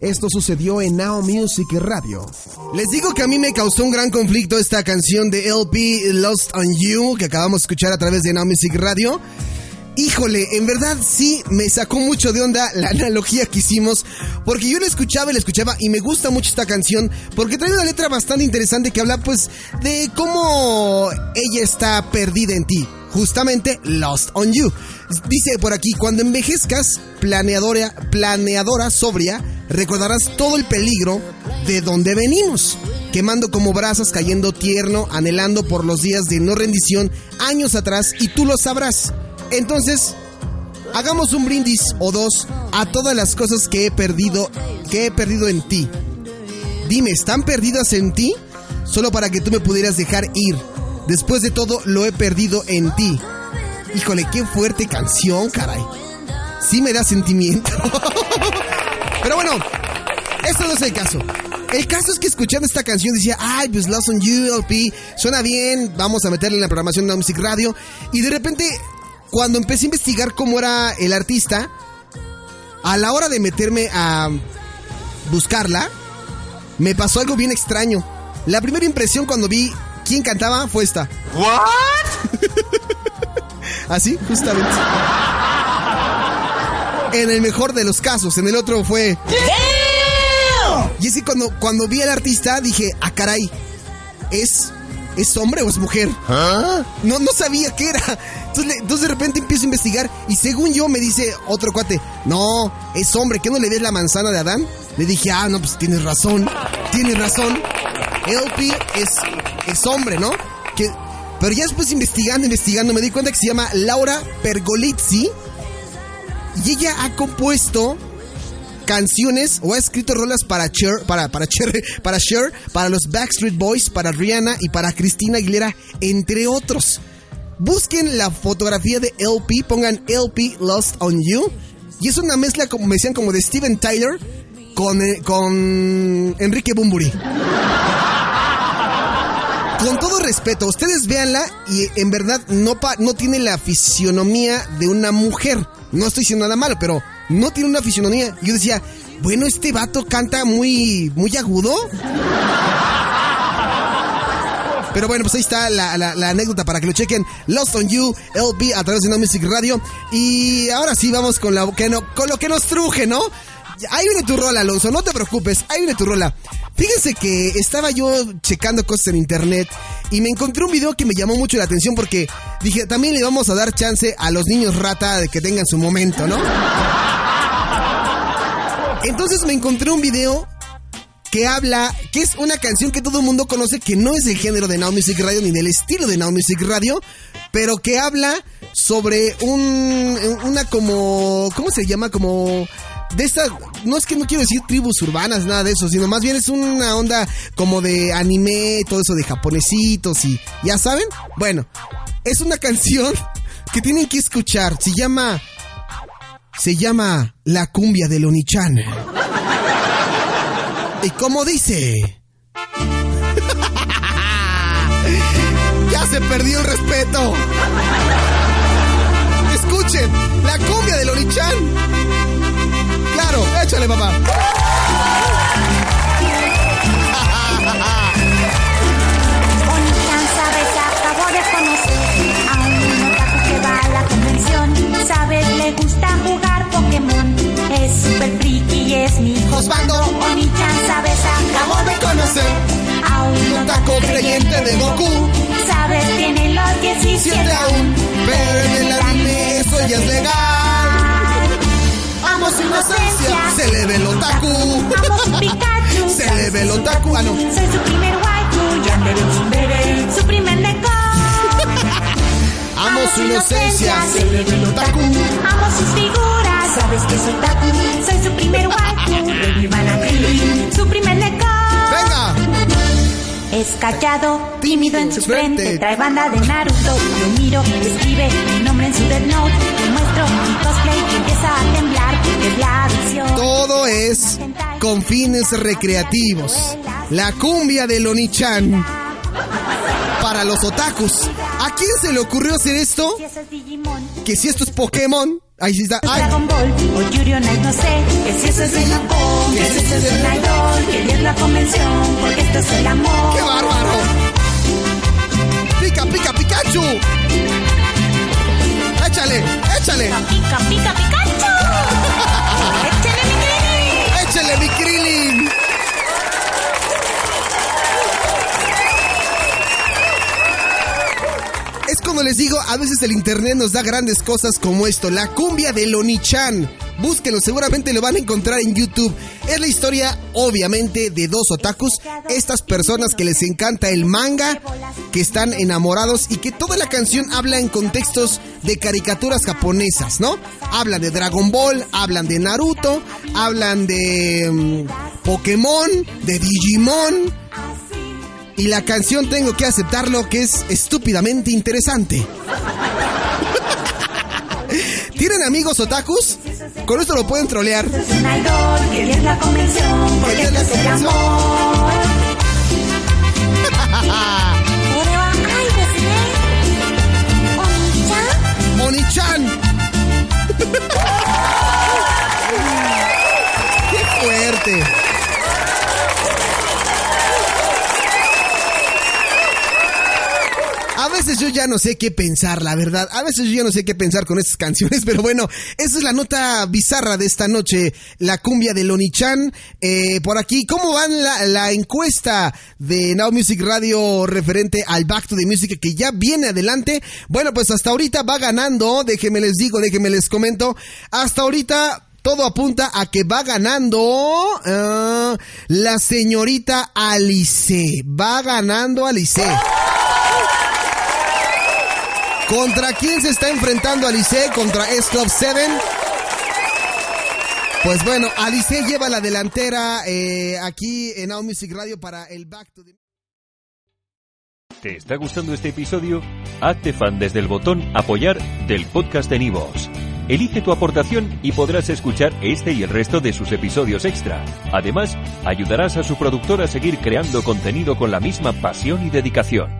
Esto sucedió en Now Music Radio. Les digo que a mí me causó un gran conflicto esta canción de LP Lost on You que acabamos de escuchar a través de Now Music Radio. Híjole, en verdad sí me sacó mucho de onda la analogía que hicimos, porque yo la escuchaba y la escuchaba y me gusta mucho esta canción, porque trae una letra bastante interesante que habla pues de cómo ella está perdida en ti, justamente Lost on You. Dice por aquí, cuando envejezcas, planeadora, planeadora sobria, recordarás todo el peligro de donde venimos, quemando como brasas, cayendo tierno, anhelando por los días de no rendición años atrás y tú lo sabrás. Entonces, hagamos un brindis o dos a todas las cosas que he perdido, que he perdido en ti. Dime, ¿están perdidas en ti? Solo para que tú me pudieras dejar ir. Después de todo, lo he perdido en ti. Híjole, qué fuerte canción, caray. Sí me da sentimiento. Pero bueno, esto no es el caso. El caso es que escuchando esta canción decía, ay, pues Lost on You, LP, suena bien, vamos a meterle en la programación de la Music Radio. Y de repente, cuando empecé a investigar cómo era el artista, a la hora de meterme a buscarla, me pasó algo bien extraño. La primera impresión cuando vi quién cantaba fue esta. ¿What? Así, justamente. En el mejor de los casos, en el otro fue. Y así cuando, cuando vi al artista dije, ah, caray, ¿es, ¿es hombre o es mujer? No, no sabía qué era. Entonces, le- entonces de repente empiezo a investigar y según yo me dice otro cuate, no, es hombre, ¿qué no le ves la manzana de Adán? Le dije, ah, no, pues tienes razón, tienes razón. LP es, es hombre, ¿no? Que, pero ya después investigando, investigando, me di cuenta que se llama Laura Pergolizzi y ella ha compuesto canciones o ha escrito rolas para Cher, para, para Cher, para Cher, para los Backstreet Boys, para Rihanna y para Cristina Aguilera, entre otros. Busquen la fotografía de LP, pongan LP Lost on You. Y es una mezcla, como me decían, como de Steven Tyler con, eh, con Enrique Bumburi. Con todo respeto, ustedes véanla y en verdad no, pa- no tiene la fisionomía de una mujer. No estoy diciendo nada malo, pero no tiene una fisionomía. Yo decía, bueno, este vato canta muy, muy agudo. Pero bueno, pues ahí está la, la- anécdota para que lo chequen. Lost on You, LB a través de No Music Radio. Y ahora sí vamos con, la, que no, con lo que nos truje, ¿no? Ahí viene tu rola, Alonso, no te preocupes, ahí viene tu rola. Fíjense que estaba yo checando cosas en internet y me encontré un video que me llamó mucho la atención porque dije, también le vamos a dar chance a los niños rata de que tengan su momento, ¿no? Entonces me encontré un video que habla, que es una canción que todo el mundo conoce, que no es el género de Now Music Radio ni del estilo de Now Music Radio, pero que habla sobre un, una como, ¿cómo se llama? Como de esta, no es que no quiero decir tribus urbanas, nada de eso, sino más bien es una onda como de anime, todo eso de japonesitos y, ¿ya saben? Bueno, es una canción que tienen que escuchar, se llama, se llama La cumbia de Lonichan. Y como dice... ya se perdió el respeto. Escuchen, la cumbia de Lonichan. babá. El otaku. Ah, no. Soy su primer waifu. Yandere, tsundere, Su primer neko. Amo su inocencia. Ve el otaku. Amo sus figuras. Sabes que soy taku. Soy su primer waifu. Revivan a Su primer neko. Venga. Es callado, tímido en su Frente. frente. Trae banda de Naruto. Lo miro, escribe mi nombre en su Death Note. Le muestro mi cosplay y empieza a temblar porque es la. Todo es con fines recreativos. La cumbia de Lonichan para los otakus. ¿A quién se le ocurrió hacer esto? Si eso es Digimon. Que si esto es Pokémon, Ahí sí está. Ay. Dragon Ball o Yuri on Ice, no sé que si eso es el Japón, que si eso es el idol, que es la convención, porque esto es el amor. ¡Qué bárbaro! ¡Pica, pica, Pikachu! ¡Échale, échale! Les digo, a veces el internet nos da grandes cosas como esto, la cumbia de Lonichan. Búsquenlo, seguramente lo van a encontrar en YouTube. Es la historia, obviamente, de dos otakus, estas personas que les encanta el manga, que están enamorados y que toda la canción habla en contextos de caricaturas japonesas, ¿no? Hablan de Dragon Ball, hablan de Naruto, hablan de mm, Pokémon, de Digimon. Y la canción tengo que aceptarlo que es estúpidamente interesante. ¿Tienen amigos otakus? Con esto lo pueden trolear. Es un idol, que la convención, porque. ¡Oni-chan! ¡Qué fuerte! Yo ya no sé qué pensar, la verdad. A veces yo ya no sé qué pensar con estas canciones, pero bueno, esa es la nota bizarra de esta noche, la cumbia de Lonichan. Eh, por aquí, ¿cómo van la, la encuesta de Now Music Radio referente al Back to the Music que ya viene adelante? Bueno, pues hasta ahorita va ganando, déjenme les digo, déjenme les comento. Hasta ahorita todo apunta a que va ganando ah, la señorita Alice. Va ganando Alice. ¿Contra quién se está enfrentando Alice? ¿Contra S Club 7? Pues bueno, Alice lleva la delantera eh, aquí en Now Music Radio para el Back to the... ¿Te está gustando este episodio? Hazte fan desde el botón Apoyar del podcast de Nivos. Elige tu aportación y podrás escuchar este y el resto de sus episodios extra. Además, ayudarás a su productor a seguir creando contenido con la misma pasión y dedicación.